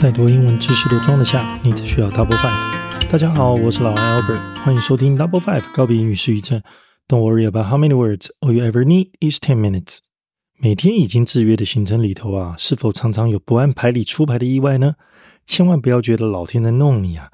再多英文知识都装得下，你只需要 Double Five。大家好，我是老外 Albert，欢迎收听 Double Five 告别英语失语症。Don't worry about how many words all you ever need is ten minutes。每天已经制约的行程里头啊，是否常常有不按牌理出牌的意外呢？千万不要觉得老天在弄你啊，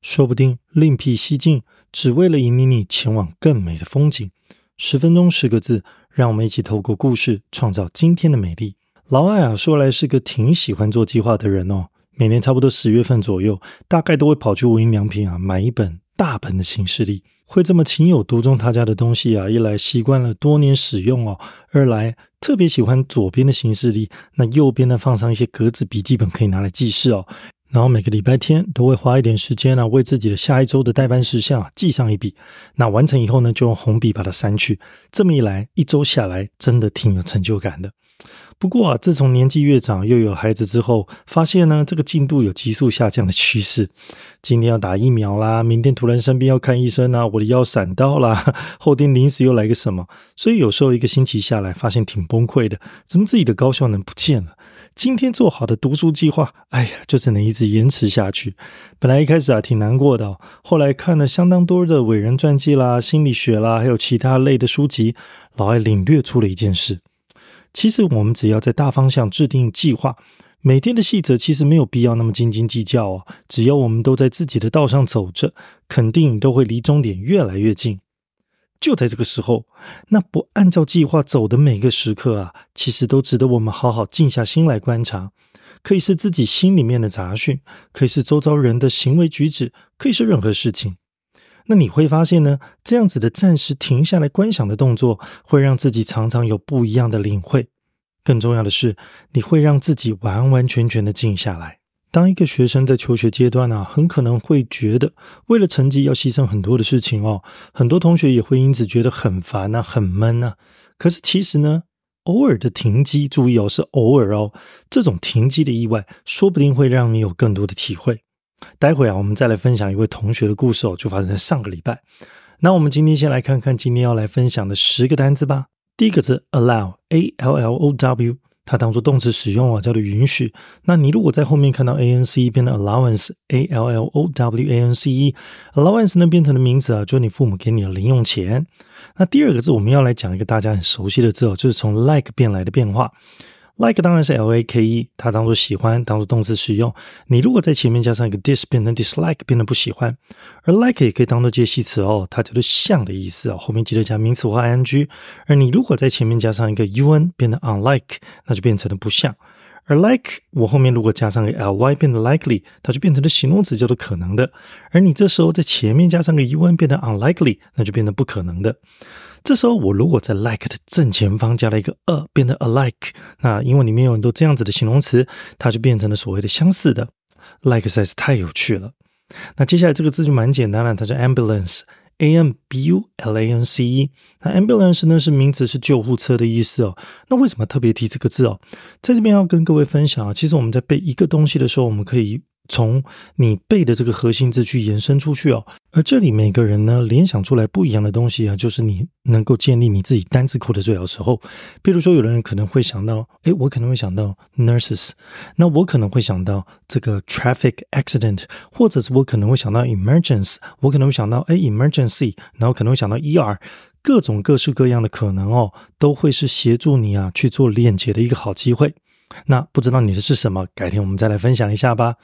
说不定另辟蹊径，只为了引领你前往更美的风景。十分钟十个字，让我们一起透过故事创造今天的美丽。老艾啊，说来是个挺喜欢做计划的人哦。每年差不多十月份左右，大概都会跑去无印良品啊买一本大本的行事历。会这么情有独钟他家的东西啊，一来习惯了多年使用哦，二来特别喜欢左边的行事历，那右边呢放上一些格子笔记本可以拿来记事哦。然后每个礼拜天都会花一点时间啊，为自己的下一周的代办事项啊记上一笔。那完成以后呢，就用红笔把它删去。这么一来，一周下来真的挺有成就感的。不过啊，自从年纪越长，又有孩子之后，发现呢，这个进度有急速下降的趋势。今天要打疫苗啦，明天突然生病要看医生啊，我的腰闪到啦，后天临时又来个什么，所以有时候一个星期下来，发现挺崩溃的。怎么自己的高效能不见了？今天做好的读书计划，哎呀，就只能一直延迟下去。本来一开始啊挺难过的，后来看了相当多的伟人传记啦、心理学啦，还有其他类的书籍，老爱领略出了一件事。其实我们只要在大方向制定计划，每天的细则其实没有必要那么斤斤计较哦。只要我们都在自己的道上走着，肯定都会离终点越来越近。就在这个时候，那不按照计划走的每个时刻啊，其实都值得我们好好静下心来观察。可以是自己心里面的杂讯，可以是周遭人的行为举止，可以是任何事情。那你会发现呢，这样子的暂时停下来观想的动作，会让自己常常有不一样的领会。更重要的是，你会让自己完完全全的静下来。当一个学生在求学阶段啊，很可能会觉得为了成绩要牺牲很多的事情哦，很多同学也会因此觉得很烦啊、很闷啊。可是其实呢，偶尔的停机，注意哦，是偶尔哦，这种停机的意外，说不定会让你有更多的体会。待会啊，我们再来分享一位同学的故事哦，就发生在上个礼拜。那我们今天先来看看今天要来分享的十个单词吧。第一个字 allow，a l l o w，它当做动词使用啊，叫做允许。那你如果在后面看到 a n c e 变成 allowance，a l l o w a n c e，allowance 呢变成的名词啊，就是你父母给你的零用钱。那第二个字我们要来讲一个大家很熟悉的字哦，就是从 like 变来的变化。Like 当然是 L A K E，它当做喜欢，当做动词使用。你如果在前面加上一个 dis，变成 dislike，变成不喜欢。而 like 也可以当做介系词哦，它叫做像的意思哦，后面记得加名词或 I N G。而你如果在前面加上一个 U N，变成 unlike，那就变成了不像。而 like 我后面如果加上个 L Y，变得 likely，它就变成了形容词，叫做可能的。而你这时候在前面加上个 U N，变得 unlikely，那就变得不可能的。这时候，我如果在 like 的正前方加了一个 a，变成 alike，那因为里面有很多这样子的形容词，它就变成了所谓的相似的。like 实在是太有趣了。那接下来这个字就蛮简单了，它叫 ambulance，a m b u l a n c e。那 ambulance 呢是名词，是救护车的意思哦。那为什么特别提这个字哦？在这边要跟各位分享啊，其实我们在背一个东西的时候，我们可以。从你背的这个核心字去延伸出去哦，而这里每个人呢联想出来不一样的东西啊，就是你能够建立你自己单字库的最好时候。比如说，有的人可能会想到，诶，我可能会想到 nurses，那我可能会想到这个 traffic accident，或者是我可能会想到 emergency，我可能会想到诶 emergency，然后可能会想到 ER，各种各式各样的可能哦，都会是协助你啊去做链接的一个好机会。那不知道你的是什么？改天我们再来分享一下吧。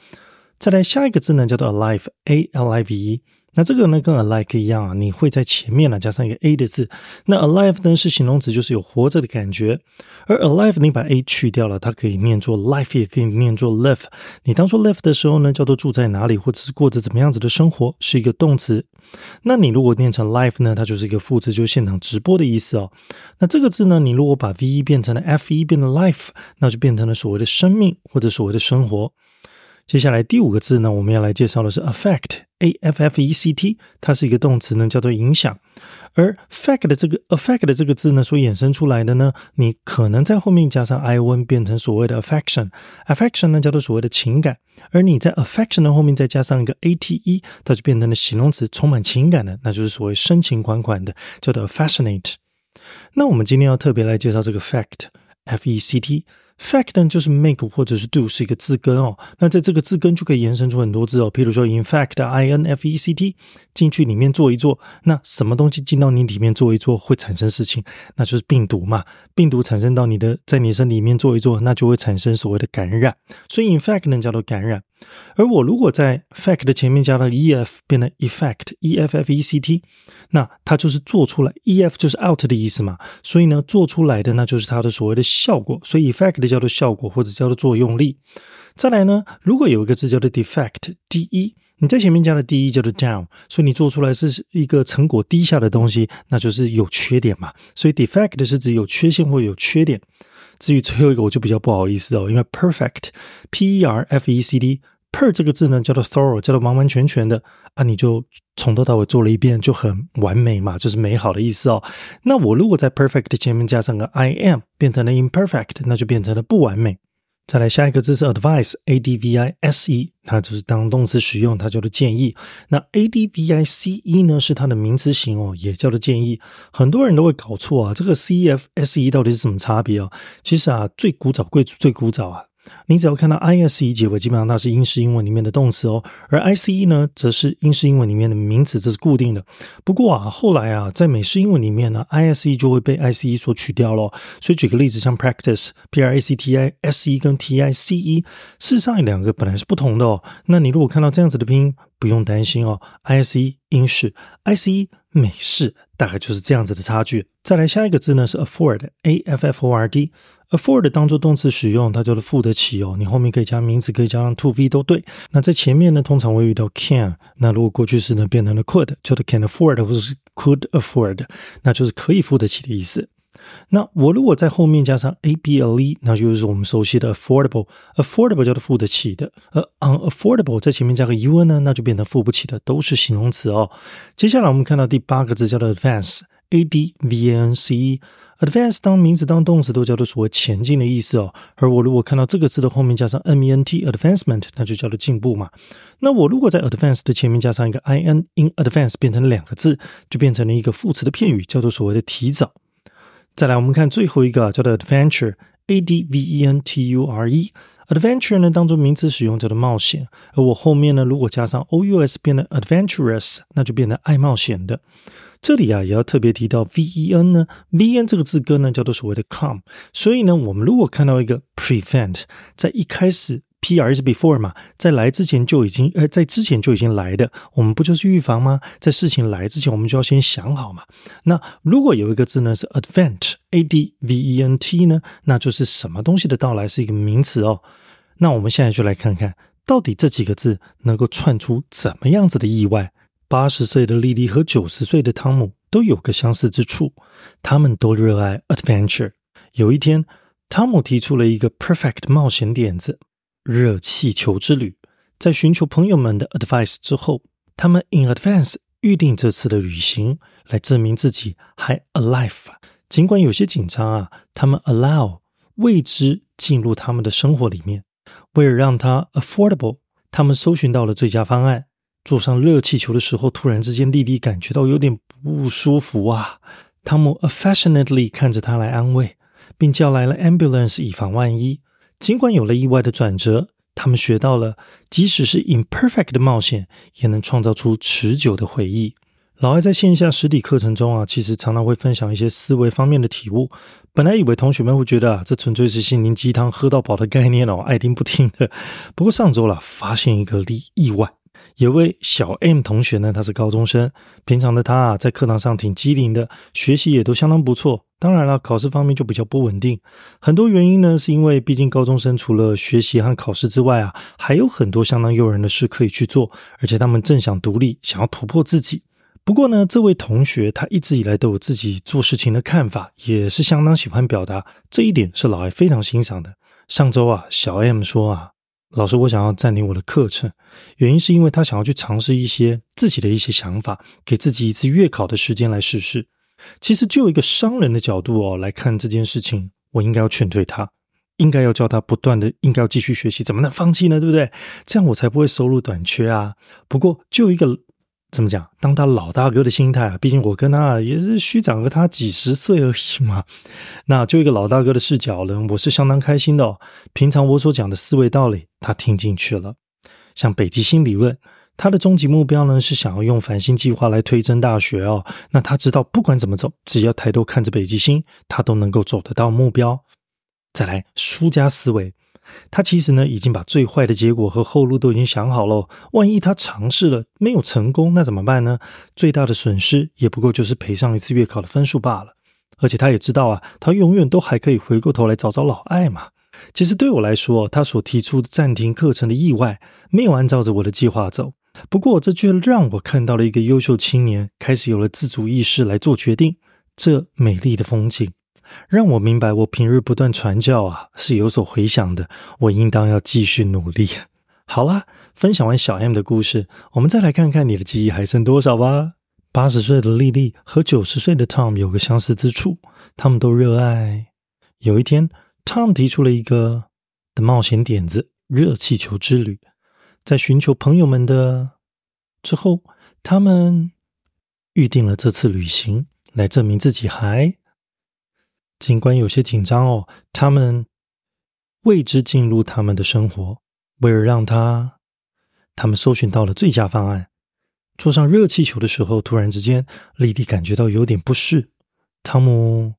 再来下一个字呢，叫做 alive，a l i v e。那这个呢，跟 alike 一样啊，你会在前面呢加上一个 a 的字。那 alive 呢是形容词，就是有活着的感觉。而 alive 你把 a 去掉了，它可以念作 life，也可以念作 live。你当做 live 的时候呢，叫做住在哪里，或者是过着怎么样子的生活，是一个动词。那你如果念成 life 呢，它就是一个副词，就是现场直播的意思哦。那这个字呢，你如果把 v 一变成了 f 一，变成 life，那就变成了所谓的生命或者所谓的生活。接下来第五个字呢，我们要来介绍的是 affect，a f f e c t，它是一个动词呢，叫做影响。而 fact 的这个 affect 的这个字呢，所衍生出来的呢，你可能在后面加上 i o n，变成所谓的 affection，affection 呢叫做所谓的情感。而你在 affection 的后面再加上一个 a t e，它就变成了形容词，充满情感的，那就是所谓深情款款的，叫做 fascinate。那我们今天要特别来介绍这个 fact，f e c t。Fact 呢就是 make 或者是 do 是一个字根哦，那在这个字根就可以延伸出很多字哦，譬如说 in fact，i n f e c t 进去里面做一做，那什么东西进到你里面做一做会产生事情，那就是病毒嘛，病毒产生到你的在你身体里面做一做，那就会产生所谓的感染，所以 in fact 呢叫做感染。而我如果在 fact 的前面加了 e f，变成 effect，e f f e c t，那它就是做出来，e f 就是 out 的意思嘛，所以呢做出来的那就是它的所谓的效果，所以 effect 叫做效果或者叫做作用力。再来呢，如果有一个字叫做 defect，d e，你在前面加了 d e 叫做 down，所以你做出来是一个成果低下的东西，那就是有缺点嘛，所以 defect 是指有缺陷或有缺点。至于最后一个，我就比较不好意思哦，因为 perfect，p e r f e c t。Per 这个字呢，叫做 thorough，叫做完完全全的啊，你就从头到尾做了一遍，就很完美嘛，就是美好的意思哦。那我如果在 perfect 前面加上个 I am，变成了 imperfect，那就变成了不完美。再来下一个字是 advice，a d v i s e，它就是当动词使用，它叫做建议。那 a d v i c e 呢，是它的名词型哦，也叫做建议。很多人都会搞错啊，这个 c f s e 到底是什么差别哦？其实啊，最古早、最最古早啊。你只要看到 i s e 结尾，基本上它是英式英文里面的动词哦，而 i c e 呢，则是英式英文里面的名词，这是固定的。不过啊，后来啊，在美式英文里面呢，i s e 就会被 i c e 所取掉了。所以举个例子，像 practice，p r a c t i s e 跟 t i c e，事实上两个本来是不同的哦。那你如果看到这样子的拼音，不用担心哦，i s e 英式，i c e 美式，大概就是这样子的差距。再来下一个字呢，是 afford，a f f o r d。Afford 当做动词使用，它叫做付得起哦。你后面可以加名词，可以加上 to v 都对。那在前面呢，通常会遇到 can。那如果过去式呢，变成了 could，叫做 can afford 或者是 could afford，那就是可以付得起的意思。那我如果在后面加上 able，那就是我们熟悉的 affordable。affordable 叫做付得起的，而 unaffordable 在前面加个 un 呢，那就变成付不起的，都是形容词哦。接下来我们看到第八个字叫做 advance advance，a d v a n c e。Advance 当名词当动词都叫做所谓前进的意思哦，而我如果看到这个字的后面加上 m e n t advancement，那就叫做进步嘛。那我如果在 advance 的前面加上一个 i n in advance，变成两个字，就变成了一个副词的片语，叫做所谓的提早。再来，我们看最后一个叫做 adventure，a d v e n t u r e。Adventure 呢当做名词使用叫做冒险，而我后面呢如果加上 o u s 变得 adventurous，那就变得爱冒险的。这里啊，也要特别提到 v e n 呢，v n 这个字根呢叫做所谓的 come，所以呢，我们如果看到一个 prevent，在一开始 p r 是 before 嘛，在来之前就已经呃，在之前就已经来的，我们不就是预防吗？在事情来之前，我们就要先想好嘛。那如果有一个字呢是 advent，a d v e n t 呢，那就是什么东西的到来是一个名词哦。那我们现在就来看看到底这几个字能够串出怎么样子的意外。八十岁的莉莉和九十岁的汤姆都有个相似之处，他们都热爱 adventure。有一天，汤姆提出了一个 perfect 冒险点子——热气球之旅。在寻求朋友们的 advice 之后，他们 in advance 预定这次的旅行，来证明自己还 alive。尽管有些紧张啊，他们 allow 未知进入他们的生活里面。为了让它 affordable，他们搜寻到了最佳方案。坐上热气球的时候，突然之间，莉莉感觉到有点不舒服啊。汤姆 affectionately 看着她来安慰，并叫来了 ambulance 以防万一。尽管有了意外的转折，他们学到了，即使是 imperfect 的冒险，也能创造出持久的回忆。老艾在线下实体课程中啊，其实常常会分享一些思维方面的体悟。本来以为同学们会觉得啊，这纯粹是心灵鸡汤、喝到饱的概念哦，爱听不听的。不过上周了，发现一个例意外。有位小 M 同学呢，他是高中生。平常的他啊，在课堂上挺机灵的，学习也都相当不错。当然了，考试方面就比较不稳定。很多原因呢，是因为毕竟高中生除了学习和考试之外啊，还有很多相当诱人的事可以去做。而且他们正想独立，想要突破自己。不过呢，这位同学他一直以来都有自己做事情的看法，也是相当喜欢表达。这一点是老艾非常欣赏的。上周啊，小 M 说啊。老师，我想要暂停我的课程，原因是因为他想要去尝试一些自己的一些想法，给自己一次月考的时间来试试。其实，就一个商人的角度哦来看这件事情，我应该要劝退他，应该要叫他不断的，应该要继续学习，怎么能放弃呢？对不对？这样我才不会收入短缺啊。不过，就一个怎么讲？当他老大哥的心态啊，毕竟我跟他也是虚长个他几十岁而已嘛。那就一个老大哥的视角呢，我是相当开心的哦。平常我所讲的思维道理，他听进去了。像北极星理论，他的终极目标呢是想要用繁星计划来推甄大学哦。那他知道不管怎么走，只要抬头看着北极星，他都能够走得到目标。再来，输家思维。他其实呢，已经把最坏的结果和后路都已经想好了。万一他尝试了没有成功，那怎么办呢？最大的损失也不过就是赔上一次月考的分数罢了。而且他也知道啊，他永远都还可以回过头来找找老艾嘛。其实对我来说，他所提出暂停课程的意外，没有按照着我的计划走。不过这却让我看到了一个优秀青年开始有了自主意识来做决定，这美丽的风景。让我明白，我平日不断传教啊，是有所回响的。我应当要继续努力。好啦，分享完小 M 的故事，我们再来看看你的记忆还剩多少吧。八十岁的丽丽和九十岁的 Tom 有个相似之处，他们都热爱。有一天，Tom 提出了一个的冒险点子——热气球之旅。在寻求朋友们的之后，他们预定了这次旅行，来证明自己还。尽管有些紧张哦，他们为之进入他们的生活，为了让他，他们搜寻到了最佳方案。坐上热气球的时候，突然之间，莉莉感觉到有点不适。汤姆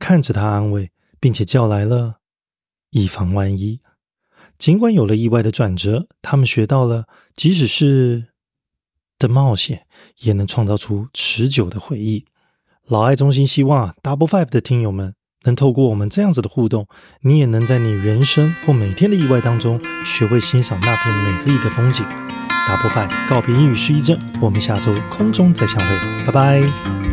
看着他安慰，并且叫来了，以防万一。尽管有了意外的转折，他们学到了，即使是的冒险，也能创造出持久的回忆。老爱中心希望啊 Double Five 的听友们能透过我们这样子的互动，你也能在你人生或每天的意外当中，学会欣赏那片美丽的风景。Double Five 告别英语失忆症，我们下周空中再相会，拜拜。